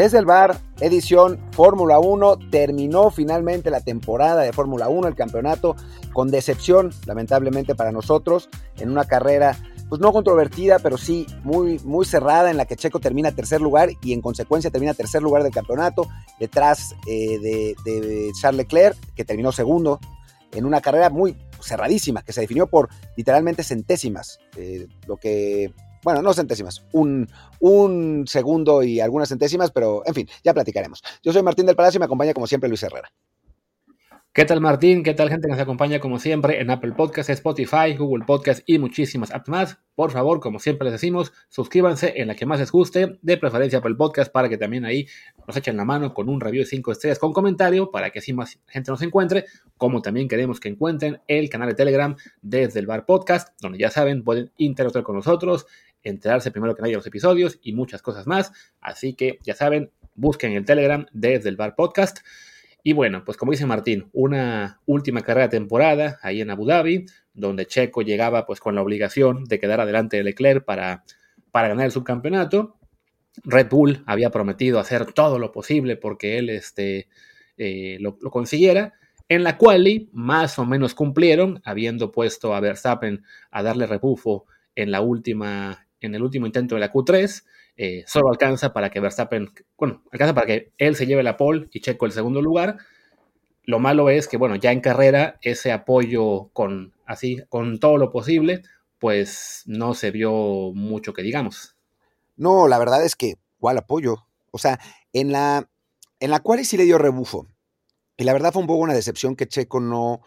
Desde el bar, edición Fórmula 1, terminó finalmente la temporada de Fórmula 1, el campeonato, con decepción, lamentablemente para nosotros, en una carrera, pues no controvertida, pero sí muy, muy cerrada, en la que Checo termina tercer lugar y en consecuencia termina tercer lugar del campeonato, detrás eh, de, Charles Leclerc, que terminó segundo, en una carrera muy cerradísima, que se definió por literalmente centésimas, eh, lo que bueno, no centésimas, un, un segundo y algunas centésimas, pero en fin, ya platicaremos. Yo soy Martín del Palacio y me acompaña como siempre Luis Herrera. ¿Qué tal Martín? ¿Qué tal gente que nos acompaña como siempre en Apple Podcasts, Spotify, Google Podcasts y muchísimas apps más? Por favor, como siempre les decimos, suscríbanse en la que más les guste, de preferencia Apple Podcast para que también ahí nos echen la mano con un review de 5 estrellas con comentario para que así más gente nos encuentre, como también queremos que encuentren el canal de Telegram desde el Bar Podcast, donde ya saben, pueden interactuar con nosotros, enterarse primero que nadie de los episodios y muchas cosas más. Así que ya saben, busquen el Telegram desde el Bar Podcast. Y bueno, pues como dice Martín, una última carrera de temporada ahí en Abu Dhabi, donde Checo llegaba pues con la obligación de quedar adelante de Leclerc para, para ganar el subcampeonato. Red Bull había prometido hacer todo lo posible porque él este, eh, lo, consiguiera. En la quali más o menos cumplieron, habiendo puesto a Verstappen a darle rebufo en la última en el último intento de la Q3. Eh, solo alcanza para que Verstappen, bueno, alcanza para que él se lleve la pole y Checo el segundo lugar. Lo malo es que, bueno, ya en carrera ese apoyo con así, con todo lo posible, pues no se vio mucho que digamos. No, la verdad es que, ¿cuál apoyo? O sea, en la, en la cual sí le dio rebufo. Y la verdad fue un poco una decepción que Checo no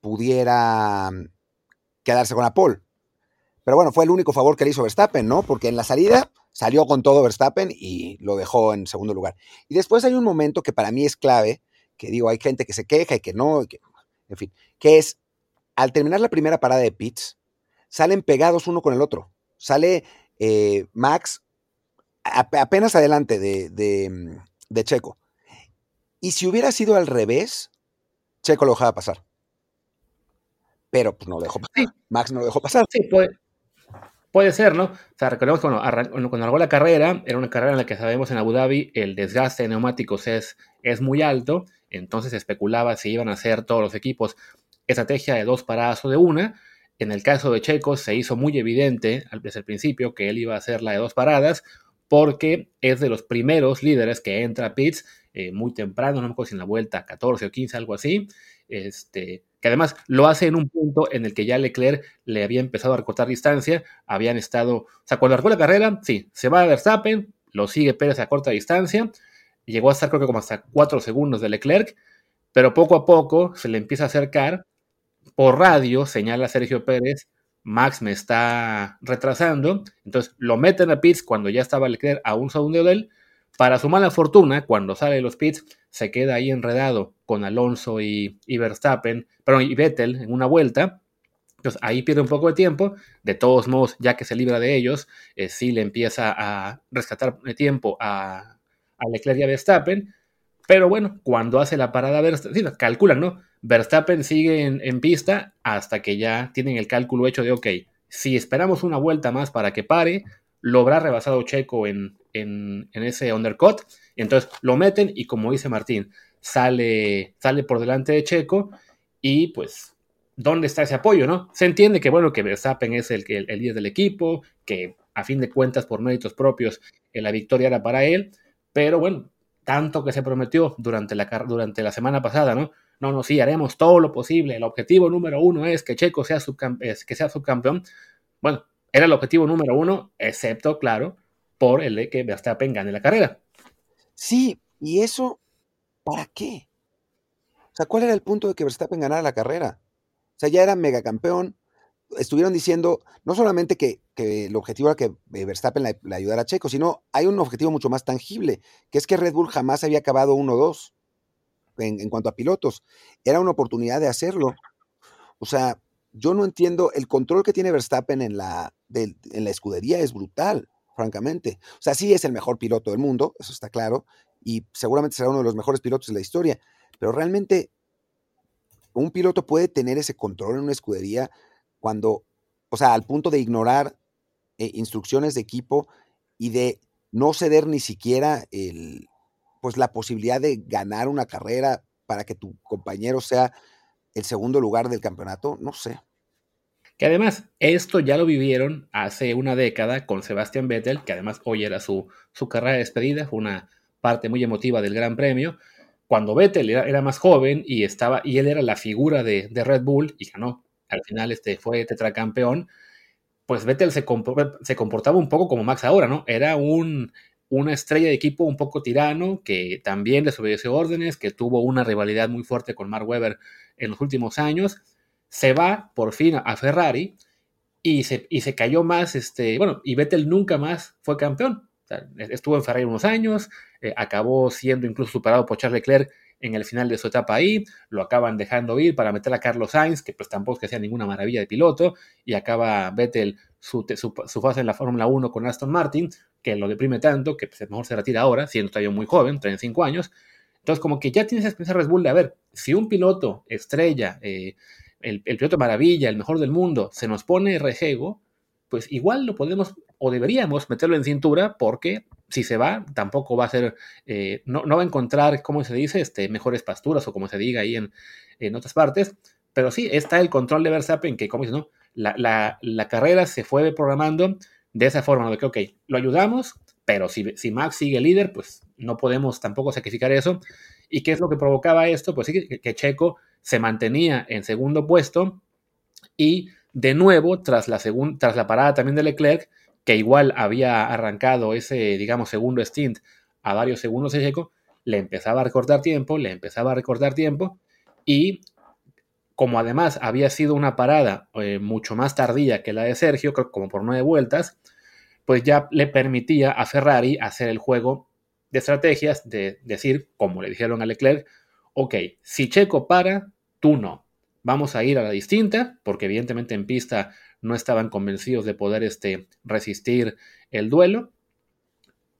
pudiera mm, quedarse con la pole. Pero bueno, fue el único favor que le hizo Verstappen, ¿no? Porque en la salida salió con todo Verstappen y lo dejó en segundo lugar. Y después hay un momento que para mí es clave, que digo, hay gente que se queja y que no, en fin, que es al terminar la primera parada de pits, salen pegados uno con el otro. Sale eh, Max apenas adelante de, de, Checo. Y si hubiera sido al revés, Checo lo dejaba pasar. Pero pues no lo dejó pasar. Max no lo dejó pasar. Sí, pues, Puede ser, ¿no? O sea, recordemos que cuando, arrancó la carrera, era una carrera en la que sabemos en Abu Dhabi el desgaste de neumáticos es, es muy alto, entonces se especulaba si iban a hacer todos los equipos estrategia de dos paradas o de una. En el caso de Checo se hizo muy evidente desde el principio que él iba a hacer la de dos paradas porque es de los primeros líderes que entra a pits eh, muy temprano, no me acuerdo si en la vuelta 14 o 15, algo así. Este, que además lo hace en un punto en el que ya Leclerc le había empezado a recortar distancia, habían estado, o sea, cuando arrancó la carrera, sí, se va a Verstappen, lo sigue Pérez a corta distancia, llegó a estar creo que como hasta 4 segundos de Leclerc, pero poco a poco se le empieza a acercar, por radio señala Sergio Pérez, Max me está retrasando, entonces lo meten a pits cuando ya estaba Leclerc a un segundo de él, para su mala fortuna, cuando sale de los pits, se queda ahí enredado con Alonso y, Verstappen, perdón, y Vettel en una vuelta. Entonces ahí pierde un poco de tiempo. De todos modos, ya que se libra de ellos, eh, sí le empieza a rescatar tiempo a, a Leclerc y a Verstappen. Pero bueno, cuando hace la parada, Verstappen, calculan, ¿no? Verstappen sigue en, en, pista hasta que ya tienen el cálculo hecho de, ok, si esperamos una vuelta más para que pare, lo habrá rebasado Checo en, en, ese undercut. Entonces lo meten y como dice Martín, sale, sale por delante de Checo y pues, ¿dónde está ese apoyo, no? Se entiende que, bueno, que Verstappen es el, el, el líder del equipo, que a fin de cuentas, por méritos propios, eh, la victoria era para él, pero bueno, tanto que se prometió durante la, durante la semana pasada, ¿no? No, no, sí, haremos todo lo posible. El objetivo número uno es que Checo sea, que sea subcampeón. Bueno, era el objetivo número uno, excepto, claro, por el de que Verstappen gane la carrera. Sí, y eso, ¿para qué? O sea, ¿cuál era el punto de que Verstappen ganara la carrera? O sea, ya era megacampeón. Estuvieron diciendo no solamente que, el objetivo era que eh, Verstappen le, ayudara a Checo, sino hay un objetivo mucho más tangible, que es que Red Bull jamás había acabado 1-2 en, en cuanto a pilotos. Era una oportunidad de hacerlo. O sea, yo no entiendo, el control que tiene Verstappen en la, en la escudería es brutal francamente. O sea, sí es el mejor piloto del mundo, eso está claro, y seguramente será uno de los mejores pilotos de la historia, pero realmente un piloto puede tener ese control en una escudería cuando, o sea, al punto de ignorar eh, instrucciones de equipo y de no ceder ni siquiera el, pues la posibilidad de ganar una carrera para que tu compañero sea el segundo lugar del campeonato, no sé. Que además, esto ya lo vivieron hace una década con Sebastian Vettel, que además hoy era su, su carrera de despedida, fue una parte muy emotiva del Gran Premio. Cuando Vettel era, más joven y estaba, y él era la figura de, Red Bull y ganó, al final este, fue tetracampeón, pues Vettel se, se comportaba un poco como Max ahora, ¿no? Era un, una estrella de equipo un poco tirano, que también desobedeció órdenes, que tuvo una rivalidad muy fuerte con Mark Webber en los últimos años, se va por fin a Ferrari y se, y se cayó más, este, bueno, y Vettel nunca más fue campeón. estuvo en Ferrari unos años, eh, acabó siendo incluso superado por Charles Leclerc en el final de su etapa ahí, lo acaban dejando ir para meter a Carlos Sainz, que pues tampoco es que sea ninguna maravilla de piloto, y acaba Vettel su, su, fase en la Fórmula 1 con Aston Martin, que lo deprime tanto que pues, mejor se retira ahora, siendo todavía muy joven, 35 años. Entonces, como que ya tienes esa experiencia Red de, a ver, si un piloto estrella, eh, el, piloto maravilla, el mejor del mundo, se nos pone rejego, pues igual lo podemos o deberíamos meterlo en cintura porque si se va, tampoco va a ser, eh, no, va a encontrar, ¿cómo se dice?, este, mejores pasturas o como se diga ahí en, en otras partes. Pero sí, está el control de Verstappen que, como dice, ¿no? La, carrera se fue programando de esa forma, de que, ok, lo ayudamos, pero si, si Max sigue líder, pues no podemos tampoco sacrificar eso. ¿Y qué es lo que provocaba esto? Pues sí, que, Checo se mantenía en segundo puesto y de nuevo, tras la, tras la parada también de Leclerc, que igual había arrancado ese, digamos, segundo stint a varios segundos de Checo, le empezaba a recortar tiempo, le empezaba a recortar tiempo y como además había sido una parada eh, mucho más tardía que la de Sergio, como por nueve vueltas, pues ya le permitía a Ferrari hacer el juego de estrategias, de decir, como le dijeron a Leclerc, ok, si Checo para, tú no. Vamos a ir a la distinta, porque evidentemente en pista no estaban convencidos de poder este, resistir el duelo.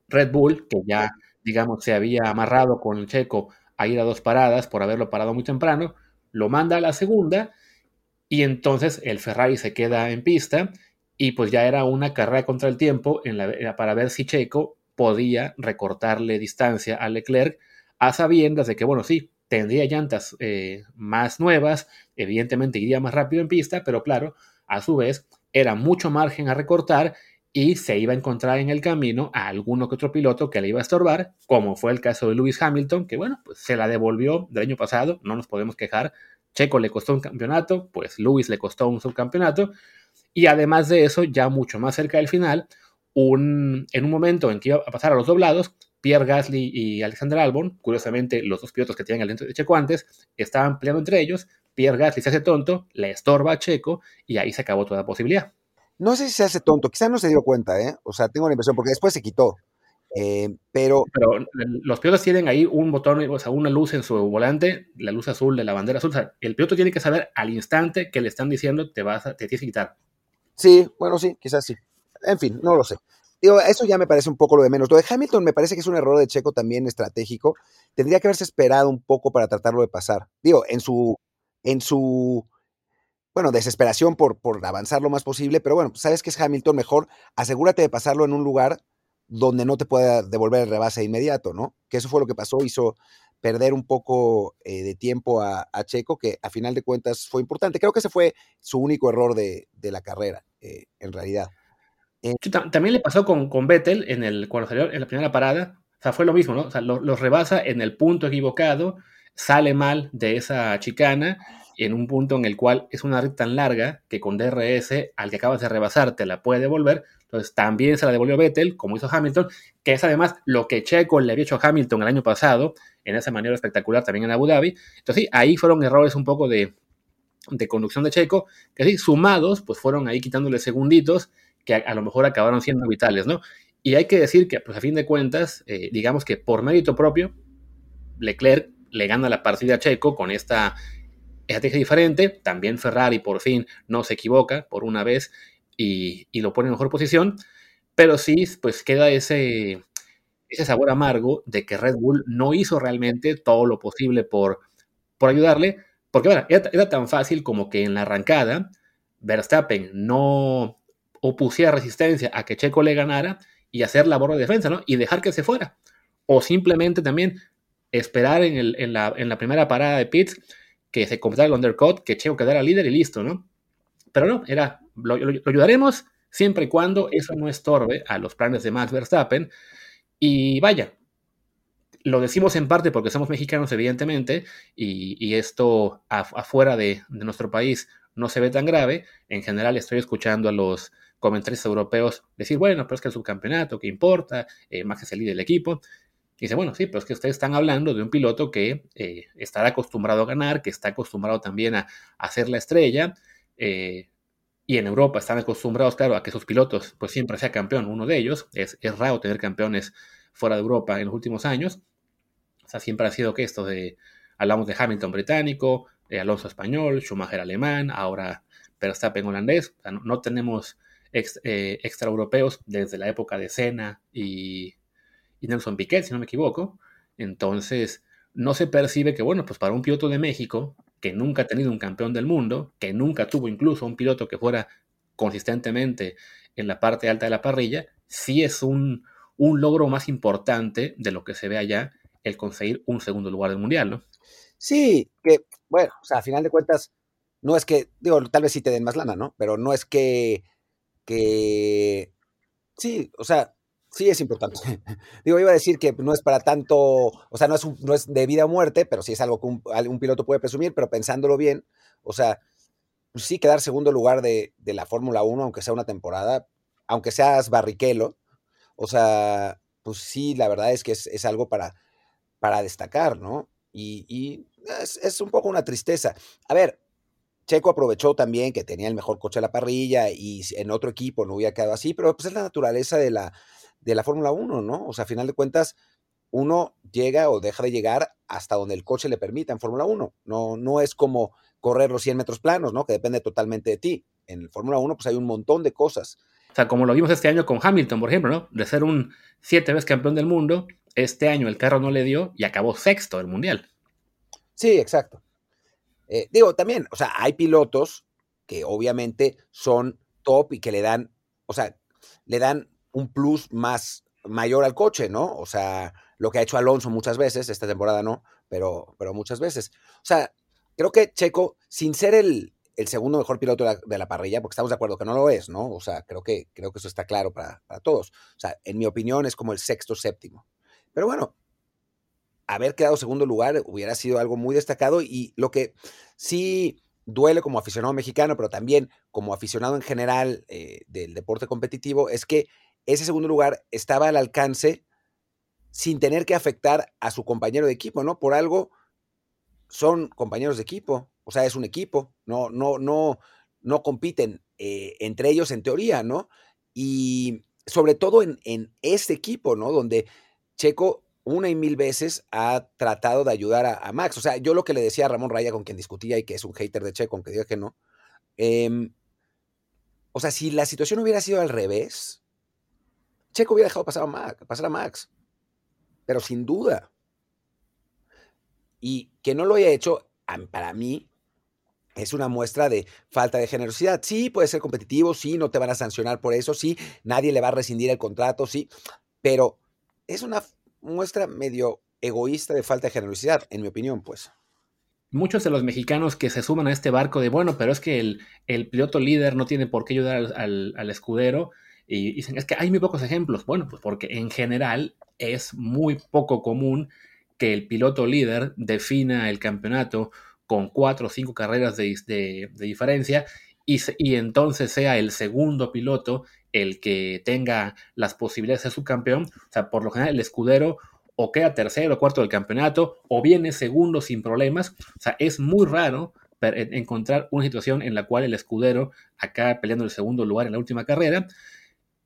Red Bull, que ya, digamos, se había amarrado con Checo a ir a dos paradas por haberlo parado muy temprano, lo manda a la segunda y entonces el Ferrari se queda en pista y pues ya era una carrera contra el tiempo la, para ver si Checo podía recortarle distancia a Leclerc a sabiendas de que, bueno, sí, tendría llantas eh, más nuevas, evidentemente iría más rápido en pista, pero claro, a su vez era mucho margen a recortar y se iba a encontrar en el camino a alguno que otro piloto que le iba a estorbar, como fue el caso de Lewis Hamilton, que bueno, pues se la devolvió del año pasado, no nos podemos quejar. Checo le costó un campeonato, pues Lewis le costó un subcampeonato, y además de eso, ya mucho más cerca del final, en un momento en que iba a pasar a los doblados, Pierre Gasly y Alexander Albon, curiosamente los dos pilotos que tenían el dentro de Checo antes, estaban peleando entre ellos, Pierre Gasly se hace tonto, le estorba a Checo y ahí se acabó toda posibilidad. No sé si se hace tonto, quizás no se dio cuenta, ¿eh? O sea, tengo la impresión, porque después se quitó. Eh, pero... pero los pilotos tienen ahí un botón, o sea, una luz en su volante, la luz azul de la bandera azul. O sea, el piloto tiene que saber al instante que le están diciendo te vas a, te tienes que quitar. Sí, bueno, sí, quizás sí. En fin, no lo sé. Digo, eso ya me parece un poco lo de menos. Lo de Hamilton me parece que es un error de Checo también estratégico. Tendría que haberse esperado un poco para tratarlo de pasar. Digo, en su, en su bueno, desesperación por, por avanzar lo más posible, pero bueno, sabes que es Hamilton mejor, asegúrate de pasarlo en un lugar donde no te pueda devolver el rebase inmediato, ¿no? Que eso fue lo que pasó, hizo perder un poco eh, de tiempo a, Checo, que a final de cuentas fue importante. Creo que ese fue su único error de, la carrera, eh, en realidad. Eh, también le pasó con, con Vettel en el, cuando salió en la primera parada, o sea, fue lo mismo, ¿no? O sea, los rebasa en el punto equivocado, sale mal de esa chicana en un punto en el cual es una red tan larga que con DRS al que acabas de rebasar te la puede devolver. Entonces también se la devolvió Vettel, como hizo Hamilton, que es además lo que Checo le había hecho a Hamilton el año pasado, en esa maniera espectacular también en Abu Dhabi. Entonces sí, ahí fueron errores un poco de, conducción de Checo, que sí, sumados, pues fueron ahí quitándole segunditos que a, lo mejor acabaron siendo vitales, ¿no? Y hay que decir que, pues a fin de cuentas, eh, digamos que por mérito propio, Leclerc le gana la partida a Checo con esta estrategia diferente. También Ferrari por fin no se equivoca por una vez y, lo pone en mejor posición. Pero sí, pues queda ese, sabor amargo de que Red Bull no hizo realmente todo lo posible por, ayudarle. Porque era, tan fácil como que en la arrancada Verstappen no opusiera resistencia a que Checo le ganara y hacer labor de defensa, ¿no? Y dejar que se fuera. o simplemente también esperar en, la, primera parada de pits que se completara el undercut, que Checo quedara líder y listo, ¿no? Pero no, era, lo, ayudaremos siempre y cuando eso no estorbe a los planes de Max Verstappen. Y vaya, lo decimos en parte porque somos mexicanos, evidentemente, y, esto afuera de, nuestro país no se ve tan grave. En general estoy escuchando a los comentarios europeos decir, bueno, pero es que el subcampeonato, ¿qué importa? Eh, Max es el del equipo. Y dice, bueno, sí, pero es que ustedes están hablando de un piloto que eh, estará acostumbrado a ganar, que está acostumbrado también a, hacer la estrella. Eh, y en Europa están acostumbrados, claro, a que sus pilotos pues siempre sea campeón, uno de ellos. Es, es raro tener campeones fuera de Europa en los últimos años. O sea, siempre ha sido que esto de, hablamos de Hamilton británico, de Alonso español, Schumacher alemán, ahora Verstappen holandés. O sea, no, tenemos eh, extra europeos desde la época de Senna y Nelson Piquet, si no me equivoco. Entonces, no se percibe que, bueno, pues para un piloto de México, que nunca ha tenido un campeón del mundo, que nunca tuvo incluso un piloto que fuera consistentemente en la parte alta de la parrilla, sí es un, un logro más importante de lo que se ve allá el conseguir un segundo lugar del mundial, ¿no? Sí, que, bueno, o sea, a final de cuentas, no es que, digo, tal vez sí te den más lana, ¿no? Pero no es que, que, sí, o sea, Sí, es importante. Digo, iba a decir que no es para tanto, o sea, no es, no es de vida o muerte, pero sí es algo que un, piloto puede presumir, pero pensándolo bien, o sea, pues sí quedar segundo lugar de, la Fórmula 1, aunque sea una temporada, aunque seas barriquelo, o sea, pues sí, la verdad es que es, algo para, para destacar, ¿no? Y, es, es, un poco una tristeza. A ver, Checo aprovechó también que tenía el mejor coche de la parrilla y en otro equipo no hubiera quedado así, pero pues es la naturaleza de la, de la Fórmula 1, ¿no? O sea, a final de cuentas, uno llega o deja de llegar hasta donde el coche le permita en Fórmula 1. No, no es como correr los 100 metros planos, ¿no? Que depende totalmente de ti. En Fórmula 1, pues hay un montón de cosas. O sea, como lo vimos este año con Hamilton, por ejemplo, ¿no? De ser un siete veces campeón del mundo, este año el carro no le dio y acabó sexto del mundial. Sí, exacto. Eh, digo, también, o sea, hay pilotos que obviamente son top y que le dan, o sea, le dan un plus más mayor al coche, ¿no? O sea, lo que ha hecho Alonso muchas veces, esta temporada no, pero, pero muchas veces. O sea, creo que Checo, sin ser el, segundo mejor piloto de la, parrilla, porque estamos de acuerdo que no lo es, ¿no? O sea, creo que, creo que eso está claro para, para todos. O sea, en mi opinión es como el sexto, séptimo. Pero bueno, haber quedado segundo lugar hubiera sido algo muy destacado y lo que sí duele como aficionado mexicano, pero también como aficionado en general eh, del deporte competitivo, es que ese segundo lugar estaba al alcance sin tener que afectar a su compañero de equipo, ¿no? Por algo son compañeros de equipo, o sea, es un equipo, no, no, no, no compiten eh, entre ellos en teoría, ¿no? Y sobre todo en, en este equipo, ¿no? Donde Checo una y mil veces ha tratado de ayudar a, Max. O sea, yo lo que le decía a Ramón Raya, con quien discutía y que es un hater de Checo, aunque diga que no, em, o sea, si la situación hubiera sido al revés, Checo hubiera dejado pasar a Max, pasar a Max. Pero sin duda. Y que no lo haya hecho, para mí, es una muestra de falta de generosidad. Sí, puede ser competitivo, sí, no te van a sancionar por eso, sí, nadie le va a rescindir el contrato, sí, pero es una muestra medio egoísta de falta de generosidad, en mi opinión, pues. Muchos de los mexicanos que se suman a este barco de, bueno, pero es que el, piloto líder no tiene por qué ayudar al escudero, y dicen, es que hay muy pocos ejemplos. Bueno, pues porque en general es muy poco común que el piloto líder defina el campeonato con cuatro o cinco carreras de, diferencia y, y, entonces sea el segundo piloto el que tenga las posibilidades de ser subcampeón. O sea, por lo general el escudero o queda tercero o cuarto del campeonato o viene segundo sin problemas. O sea, es muy raro encontrar una situación en la cual el escudero acaba peleando el segundo lugar en la última carrera.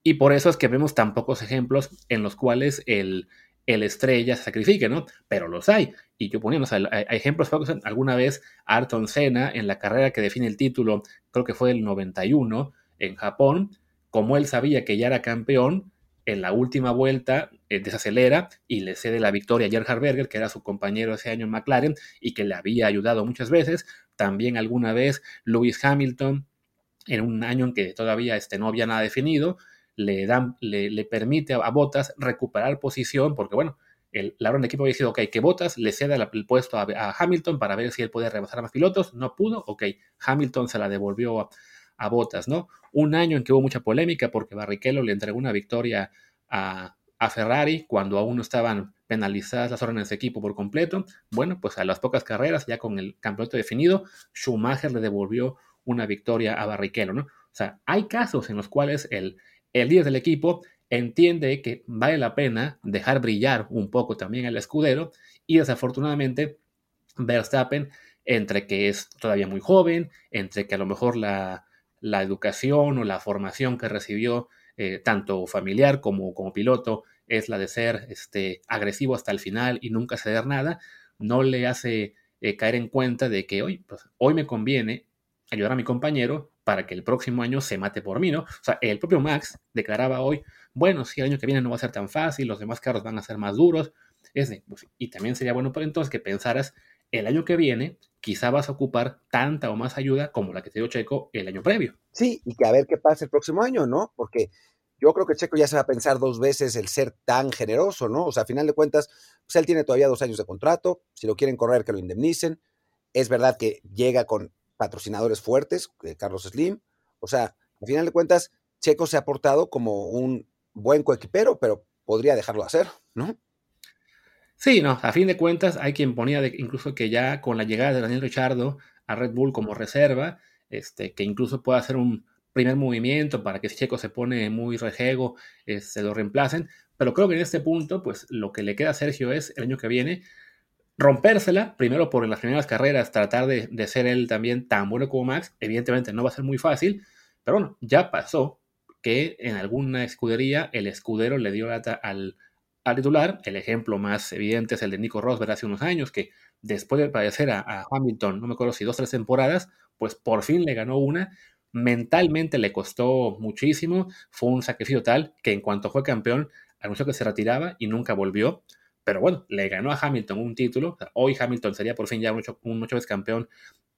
Y por eso es que vemos tan pocos ejemplos en los cuales el, el estrella se sacrifique, ¿no? Pero los hay. Y yo ponía, o sea, hay, ejemplos, alguna vez Ayrton Senna en la carrera que define el título, creo que fue el 91 en Japón, como él sabía que ya era campeón, en la última vuelta eh, desacelera y le cede la victoria a Gerhard Berger, que era su compañero ese año en McLaren y que le había ayudado muchas veces. También alguna vez Lewis Hamilton, en un año en que todavía este, no había nada definido, le, dan, le, permite a, Botas recuperar posición, porque bueno, el, la orden de equipo había sido, ok, que Bottas le ceda el puesto a, Hamilton para ver si él puede rebasar a más pilotos, no pudo, ok, Hamilton se la devolvió a, a Bottas, ¿no? Un año en que hubo mucha polémica porque Barrichello le entregó una victoria a, a Ferrari cuando aún no estaban penalizadas las órdenes de equipo por completo. Bueno, pues a las pocas carreras, ya con el campeonato definido, Schumacher le devolvió una victoria a Barrichello, ¿no? O sea, hay casos en los cuales el, el líder del equipo entiende que vale la pena dejar brillar un poco también al escudero y desafortunadamente Verstappen, entre que es todavía muy joven, entre que a lo mejor la, la educación o la formación que recibió, eh, tanto familiar como como piloto, es la de ser este, agresivo hasta el final y nunca ceder nada, no le hace eh, caer en cuenta de que hoy, pues, hoy me conviene ayudar a mi compañero para que el próximo año se mate por mí, ¿no? O sea, el propio Max declaraba hoy, bueno, si el año que viene no va a ser tan fácil, los demás carros van a ser más duros, es pues, y también sería bueno para entonces que pensaras, el año que viene quizá vas a ocupar tanta o más ayuda como la que te dio Checo el año previo. Sí, y que a ver qué pasa el próximo año, ¿no? Porque yo creo que Checo ya se va a pensar dos veces el ser tan generoso, ¿no? O sea, a final de cuentas, pues él tiene todavía dos años de contrato, si lo quieren correr, que lo indemnicen. Es verdad que llega con patrocinadores fuertes, eh, Carlos Slim. O sea, a final de cuentas, Checo se ha portado como un buen coequipero, pero podría dejarlo hacer, ¿no? Sí, no, a fin de cuentas hay quien ponía de, incluso que ya con la llegada de Daniel Richardo a Red Bull como reserva, este, que incluso pueda hacer un primer movimiento para que si Checo se pone muy rejego, se lo reemplacen. Pero creo que en este punto, pues lo que le queda a Sergio es el año que viene rompérsela, primero por las primeras carreras, tratar de, de, ser él también tan bueno como Max. Evidentemente no va a ser muy fácil, pero bueno, ya pasó que en alguna escudería el escudero le dio lata al, al titular. El ejemplo más evidente es el de Nico Rosberg hace unos años, que después de padecer a, Hamilton, no me acuerdo si dos o tres temporadas, pues por fin le ganó una. Mentalmente le costó muchísimo, fue un sacrificio tal que en cuanto fue campeón anunció que se retiraba y nunca volvió. Pero bueno, le ganó a Hamilton un título. hoy Hamilton sería por fin ya un ocho, un veces campeón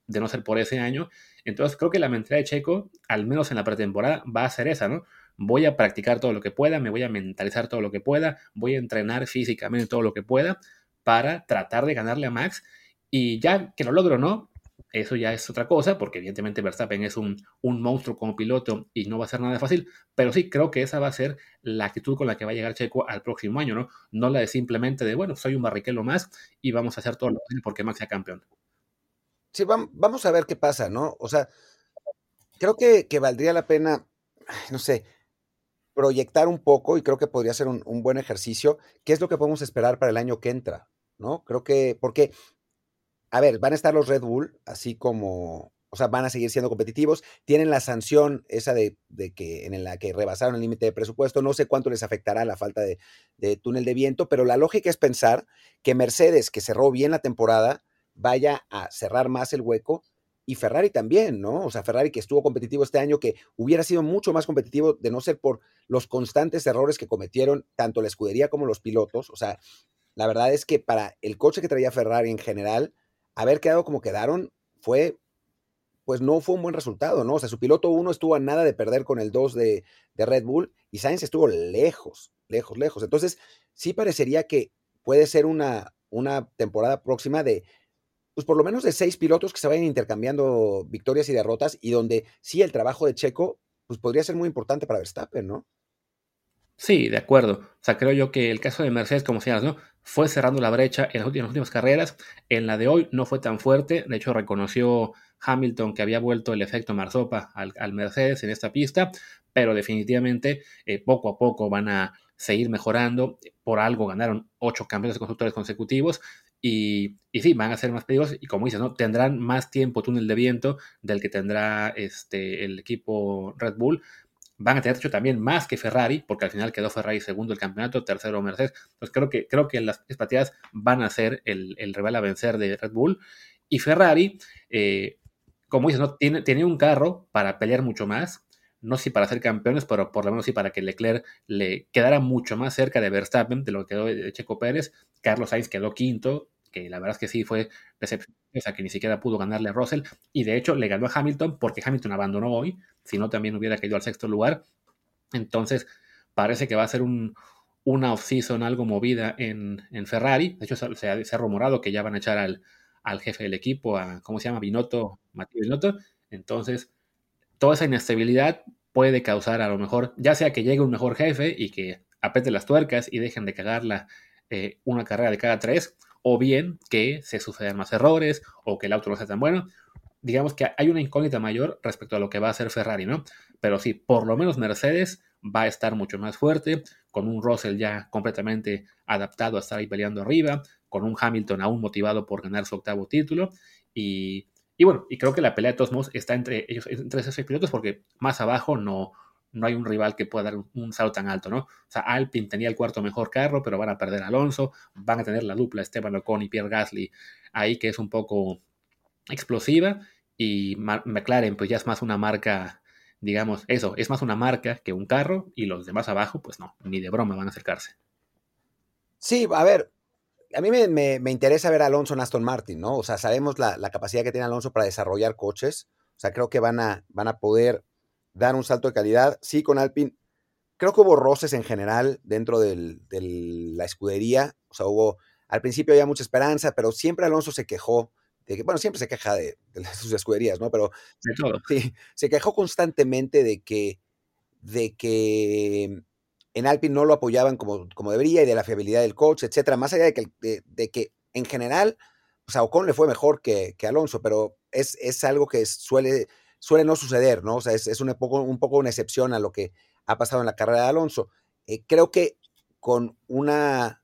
de no ser por ese año. Entonces creo que la mentalidad de Checo, al menos en la pretemporada, va a ser esa, ¿no? Voy a practicar todo lo que pueda, me voy a mentalizar todo lo que pueda, voy a entrenar físicamente todo lo que pueda para tratar de ganarle a Max. Y ya que lo logro no, eso ya es otra cosa, porque evidentemente Verstappen es un, un, monstruo como piloto y no va a ser nada fácil, pero sí creo que esa va a ser la actitud con la que va a llegar Checo al próximo año, ¿no? No la de simplemente de, bueno, soy un barriquelo más y vamos a hacer todo lo que porque Max sea campeón. Sí, vamos a ver qué pasa, ¿no? O sea, creo que, que valdría la pena, no sé, proyectar un poco y creo que podría ser un, buen ejercicio. ¿Qué es lo que podemos esperar para el año que entra? ¿No? Creo que, porque, a ver, van a estar los Red Bull, así como, o sea, van a seguir siendo competitivos. Tienen la sanción esa de, que en la que rebasaron el límite de presupuesto. No sé cuánto les afectará la falta de, de túnel de viento, pero la lógica es pensar que Mercedes, que cerró bien la temporada, vaya a cerrar más el hueco y Ferrari también, ¿no? O sea, Ferrari que estuvo competitivo este año, que hubiera sido mucho más competitivo de no ser por los constantes errores que cometieron tanto la escudería como los pilotos. O sea, la verdad es que para el coche que traía Ferrari en general, haber quedado como quedaron fue, pues no fue un buen resultado, ¿no? O sea, su piloto 1 estuvo a nada de perder con el 2 de, de Red Bull y Sainz estuvo lejos, lejos, lejos. Entonces, sí parecería que puede ser una, una temporada próxima de pues por lo menos de seis pilotos que se vayan intercambiando victorias y derrotas y donde sí el trabajo de Checo pues podría ser muy importante para Verstappen, ¿no? Sí, de acuerdo. O sea, creo yo que el caso de Mercedes, como señalas, ¿no? Fue cerrando la brecha en las últimas, carreras. En la de hoy no fue tan fuerte. De hecho, reconoció Hamilton que había vuelto el efecto Marzopa al, al Mercedes en esta pista. Pero definitivamente, eh, poco a poco van a seguir mejorando. Por algo ganaron ocho campeones de constructores consecutivos. Y, y, sí, van a ser más peligrosos y como dices, ¿no? tendrán más tiempo túnel de viento del que tendrá este, el equipo Red Bull. Van a tener hecho también más que Ferrari, porque al final quedó Ferrari segundo el campeonato, tercero Mercedes. Entonces creo que, creo que las espateadas van a ser el, el, rival a vencer de Red Bull. Y Ferrari, eh, como dices, ¿no? tiene, tiene un carro para pelear mucho más no sé si para ser campeones, pero por lo menos sí para que Leclerc le quedara mucho más cerca de Verstappen de lo que quedó de Checo Pérez. Carlos Sainz quedó quinto, que la verdad es que sí fue sea, que ni siquiera pudo ganarle a Russell, y de hecho le ganó a Hamilton porque Hamilton abandonó hoy, si no también hubiera caído al sexto lugar. Entonces, parece que va a ser un, una off-season algo movida en, Ferrari. De hecho, se ha, rumorado que ya van a echar al, al, jefe del equipo, a, ¿cómo se llama? Binotto, Matías Binotto. Entonces, toda esa inestabilidad puede causar a lo mejor, ya sea que llegue un mejor jefe y que apete las tuercas y dejen de cagarla eh, una carrera de cada tres, o bien que se sucedan más errores o que el auto no sea tan bueno. Digamos que hay una incógnita mayor respecto a lo que va a hacer Ferrari, ¿no? Pero sí, por lo menos Mercedes va a estar mucho más fuerte, con un Russell ya completamente adaptado a estar ahí peleando arriba, con un Hamilton aún motivado por ganar su octavo título. Y, bueno, y creo que la pelea de todos modos está entre ellos, entre esos seis pilotos, porque más abajo no, no hay un rival que pueda dar un, salto tan alto, ¿no? O sea, Alpine tenía el cuarto mejor carro, pero van a perder a Alonso, van a tener la dupla Esteban Ocon y Pierre Gasly ahí que es un poco explosiva y McLaren pues ya es más una marca, digamos, eso, es más una marca que un carro y los demás abajo pues no, ni de broma van a acercarse. Sí, a ver, a mí me, interesa ver a Alonso en Aston Martin, ¿no? O sea, sabemos la, la, capacidad que tiene Alonso para desarrollar coches, o sea, creo que van a, van a poder dar un salto de calidad. Sí, con Alpine, creo que hubo roces en general dentro de la escudería. O sea, hubo, al principio había mucha esperanza, pero siempre Alonso se quejó de que, bueno, siempre se queja de, sus escuderías, ¿no? Pero sí, se quejó constantemente de que, de que en Alpine no lo apoyaban como, como debería y de la fiabilidad del coach, etcétera. Más allá de que, de, que en general, o sea, Ocon le fue mejor que, que Alonso, pero es, es algo que suele suele no suceder, ¿no? O sea, es, un, poco, un poco una excepción a lo que ha pasado en la carrera de Alonso. Eh, creo que con una,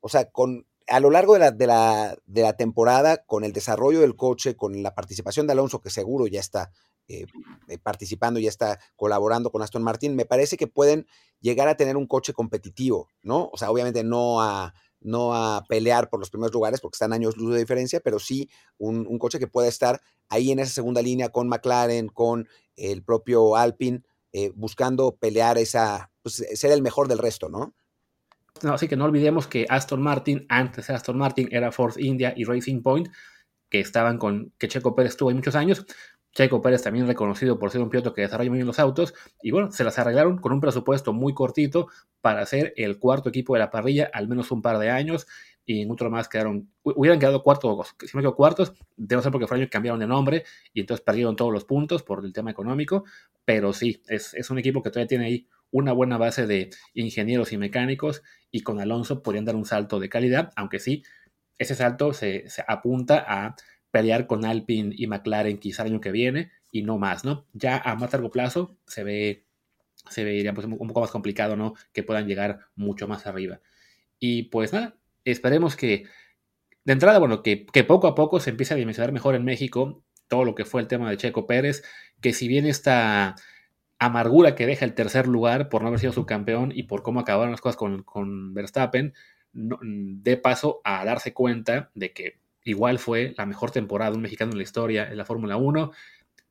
o sea, con a lo largo de la, de, la, de la, temporada, con el desarrollo del coche, con la participación de Alonso, que seguro ya está eh, eh, participando, ya está colaborando con Aston Martin, me parece que pueden llegar a tener un coche competitivo, ¿no? O sea, obviamente no a, no a pelear por los primeros lugares porque están años luz de diferencia, pero sí un, coche que pueda estar ahí en esa segunda línea con McLaren, con el propio Alpine, eh, buscando pelear esa, pues, ser el mejor del resto, ¿no? No, así que no olvidemos que Aston Martin, antes de Aston Martin, era Force India y Racing Point, que estaban con, que Checo Pérez estuvo ahí muchos años, Checo Pérez también reconocido por ser un piloto que desarrolla muy bien los autos. Y bueno, se las arreglaron con un presupuesto muy cortito para hacer el cuarto equipo de la parrilla al menos un par de años. Y en otro más quedaron, hubieran quedado cuartos, si no cuartos, debo ser porque fue año cambiaron de nombre y entonces perdieron todos los puntos por el tema económico. Pero sí, es, es un equipo que todavía tiene ahí una buena base de ingenieros y mecánicos y con Alonso podrían dar un salto de calidad, aunque sí, ese salto se apunta a pelear con Alpine y McLaren quizá el año que viene y no más, ¿no? Ya a más largo plazo se ve, se vería pues, un poco más complicado, ¿no? Que puedan llegar mucho más arriba. Y pues nada, esperemos que, de entrada, bueno, que, poco a poco se empiece a dimensionar mejor en México todo lo que fue el tema de Checo Pérez, que si bien esta amargura que deja el tercer lugar por no haber sido subcampeón y por cómo acabaron las cosas con, con Verstappen, no, dé paso a darse cuenta de que igual fue la mejor temporada de un mexicano en la historia en la Fórmula 1,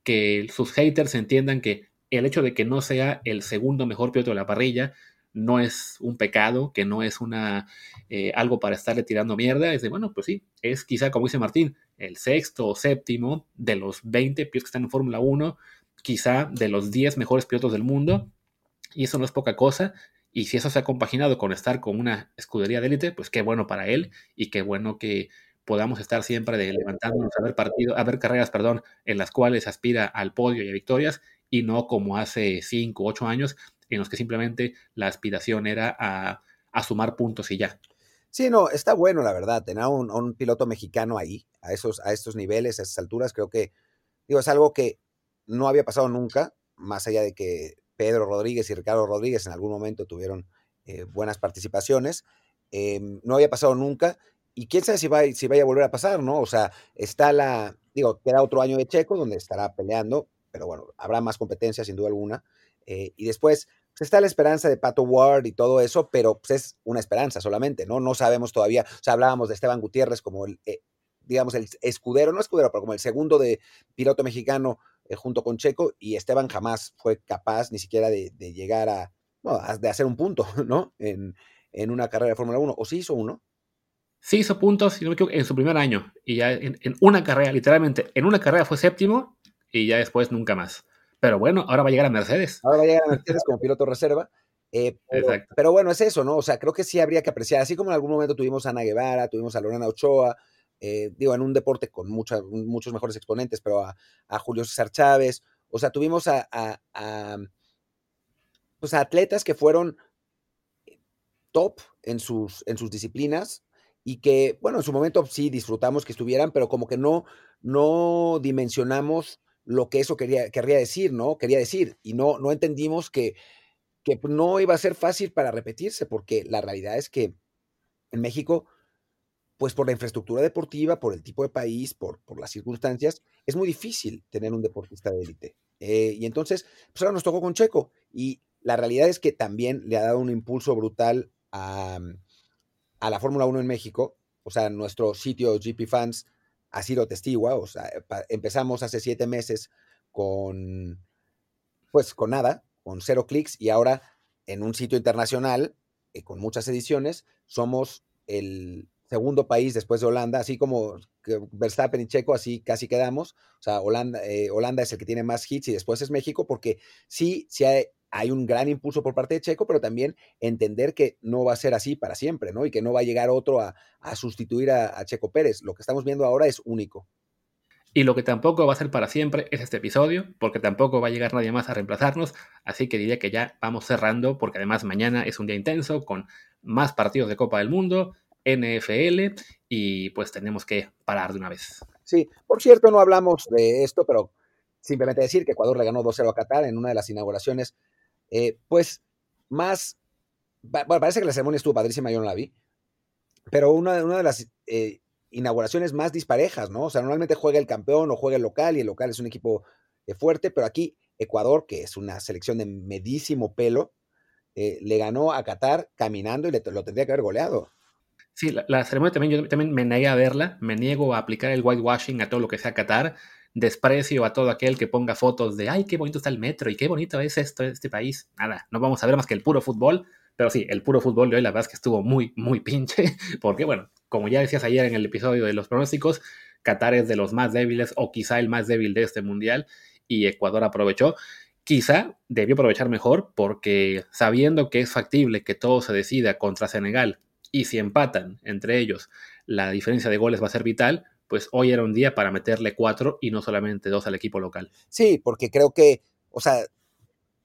que sus haters entiendan que el hecho de que no sea el segundo mejor piloto de la parrilla no es un pecado, que no es una eh, algo para estarle tirando mierda, es de, bueno, pues sí, es quizá, como dice Martín, el sexto o séptimo de los 20 pilotos que están en Fórmula 1, quizá de los 10 mejores pilotos del mundo, y eso no es poca cosa, y si eso se ha compaginado con estar con una escudería de élite, pues qué bueno para él, y qué bueno que podamos estar siempre levantándonos a ver partido, a ver carreras, perdón, en las cuales aspira al podio y a victorias y no como hace 5, 8 años en los que simplemente la aspiración era a, sumar puntos y ya. Sí, no, está bueno, la verdad, tener a un, piloto mexicano ahí, a, esos, a estos niveles, a esas alturas, creo que, digo, es algo que no había pasado nunca, más allá de que Pedro Rodríguez y Ricardo Rodríguez en algún momento tuvieron eh, buenas participaciones, em, no había pasado nunca y quién sabe si, va, si vaya a volver a pasar, ¿no? O sea, está la, digo, queda otro año de Checo donde estará peleando, pero bueno, habrá más competencia sin duda alguna. Eh, y después pues está la esperanza de Pato Ward y todo eso, pero pues es una esperanza solamente, ¿no? No sabemos todavía, o sea, hablábamos de Esteban Gutiérrez como el, eh, digamos, el escudero, no escudero, pero como el segundo de piloto mexicano eh, junto con Checo, y Esteban jamás fue capaz ni siquiera de, llegar a, de hacer un punto, ¿no? En, en una carrera de Fórmula 1, o sí hizo uno. Sí hizo puntos, si no me equivoco, en su primer año. Y ya en, una carrera, literalmente, en una carrera fue séptimo y ya después nunca más. Pero bueno, ahora va a llegar a Mercedes. Ahora va a llegar a Mercedes como piloto reserva. Eh, pero, bueno, es eso, ¿no? O sea, creo que sí habría que apreciar, así como en algún momento tuvimos a Ana Guevara, tuvimos a Lorena Ochoa, eh, digo, en un deporte con muchos mejores exponentes, pero a, Julio César Chávez, o sea, tuvimos a, pues a atletas que fueron top en sus, en sus disciplinas y que, bueno, en su momento sí disfrutamos que estuvieran, pero como que no, no dimensionamos lo que eso quería, querría decir, ¿no? Quería decir, y no, no entendimos que, que no iba a ser fácil para repetirse, porque la realidad es que en México, pues por la infraestructura deportiva, por el tipo de país, por, por las circunstancias, es muy difícil tener un deportista de élite. Eh, y entonces, pues ahora nos tocó con Checo, y la realidad es que también le ha dado un impulso brutal a, a la Fórmula 1 en México, o sea, nuestro sitio GP Fans ha sido testigo, o sea, empezamos hace siete meses con, pues con nada, con cero clics y ahora en un sitio internacional, eh, con muchas ediciones, somos el segundo país después de Holanda, así como Verstappen y Checo, así casi quedamos. O sea, Holanda, eh, Holanda es el que tiene más hits y después es México, porque sí, sí hay, hay un gran impulso por parte de Checo, pero también entender que no va a ser así para siempre, ¿no? Y que no va a llegar otro a, sustituir a, Checo Pérez. Lo que estamos viendo ahora es único. Y lo que tampoco va a ser para siempre es este episodio, porque tampoco va a llegar nadie más a reemplazarnos, así que diría que ya vamos cerrando, porque además mañana es un día intenso con más partidos de Copa del Mundo, NFL, y pues tenemos que parar de una vez. Sí, por cierto, no hablamos de esto, pero simplemente decir que Ecuador le ganó 2-0 a Qatar en una de las inauguraciones eh, pues más, parece que la ceremonia estuvo padrísima, yo no la vi, pero una, una de las eh, inauguraciones más disparejas, ¿no? O sea, normalmente juega el campeón o juega el local y el local es un equipo eh, fuerte, pero aquí Ecuador, que es una selección de medísimo pelo, le ganó a Qatar caminando y le, lo tendría que haber goleado. Sí, la, ceremonia también, yo también me negué a verla, me niego a aplicar el whitewashing a todo lo que sea Qatar desprecio a todo aquel que ponga fotos de, ay, qué bonito está el metro y qué bonito es esto, este país. Nada, no vamos a ver más que el puro fútbol, pero sí, el puro fútbol de hoy la verdad es que estuvo muy, muy pinche, porque bueno, como ya decías ayer en el episodio de los pronósticos, Qatar es de los más débiles o quizá el más débil de este mundial y Ecuador aprovechó. Quizá debió aprovechar mejor porque sabiendo que es factible que todo se decida contra Senegal y si empatan entre ellos la diferencia de goles va a ser vital, pues hoy era un día para meterle cuatro y no solamente dos al equipo local. Sí, porque creo que, o sea,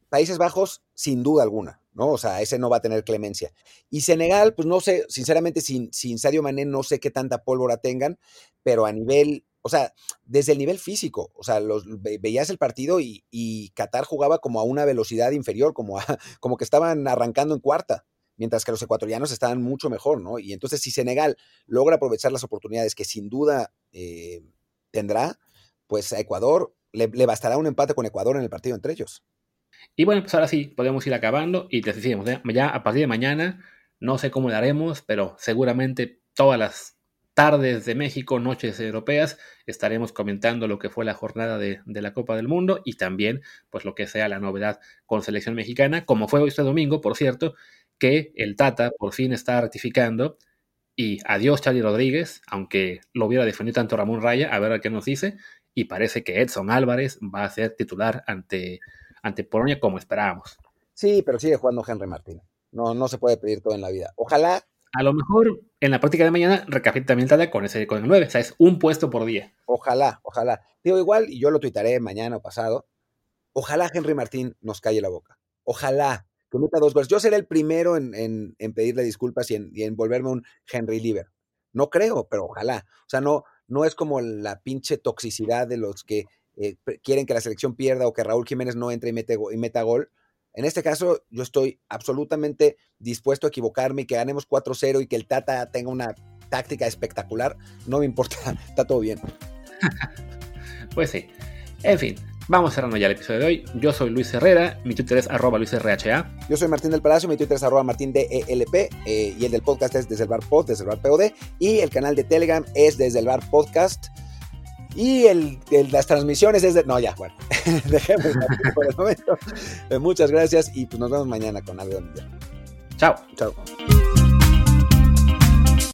Países Bajos, sin duda alguna, ¿no? O sea, ese no va a tener clemencia. Y Senegal, pues no sé, sinceramente, sin, sin Sadio Mané, no sé qué tanta pólvora tengan, pero a nivel, o sea, desde el nivel físico, o sea, los, veías el partido y, y Qatar jugaba como a una velocidad inferior, como, a, como que estaban arrancando en cuarta mientras que los ecuatorianos estaban mucho mejor, ¿no? Y entonces si Senegal logra aprovechar las oportunidades que sin duda eh, tendrá, pues a Ecuador le, bastará un empate con Ecuador en el partido entre ellos. Y bueno, pues ahora sí, podemos ir acabando y les decimos, ya a partir de mañana, no sé cómo lo haremos, pero seguramente todas las tardes de México, noches europeas, estaremos comentando lo que fue la jornada de, de, la Copa del Mundo y también pues lo que sea la novedad con selección mexicana, como fue este domingo, por cierto, que el Tata por fin está ratificando y adiós Charlie Rodríguez, aunque lo hubiera defendido tanto Ramón Raya, a ver qué nos dice, y parece que Edson Álvarez va a ser titular ante, ante Polonia como esperábamos. Sí, pero sigue jugando Henry Martín. No, no se puede pedir todo en la vida. Ojalá. A lo mejor en la práctica de mañana recapitula también el Tata con, ese, con el 9, o sea, es un puesto por día. Ojalá, ojalá. Digo igual, y yo lo tuitaré mañana o pasado, ojalá Henry Martín nos calle la boca. Ojalá, que meta dos goles. Yo seré el primero en, en, pedirle disculpas y en, volverme un Henry Lieber. No creo, pero ojalá. O sea, no, no es como la pinche toxicidad de los que eh, quieren que la selección pierda o que Raúl Jiménez no entre y, mete, y meta gol. En este caso, yo estoy absolutamente dispuesto a equivocarme y que ganemos 4-0 y que el Tata tenga una táctica espectacular. No me importa, está todo bien. pues sí. En fin, Vamos cerrando ya el episodio de hoy. Yo soy Luis Herrera, mi Twitter es arroba luisrha. Yo soy Martín del Palacio, mi Twitter es arroba martindelp eh, y el del podcast es desde el bar pod, desde el bar POD y el canal de Telegram es desde el bar podcast. Y el, las transmisiones desde... No, ya, bueno, dejemos por el momento. Eh, muchas gracias y pues nos vemos mañana con algo. Chao. Chao.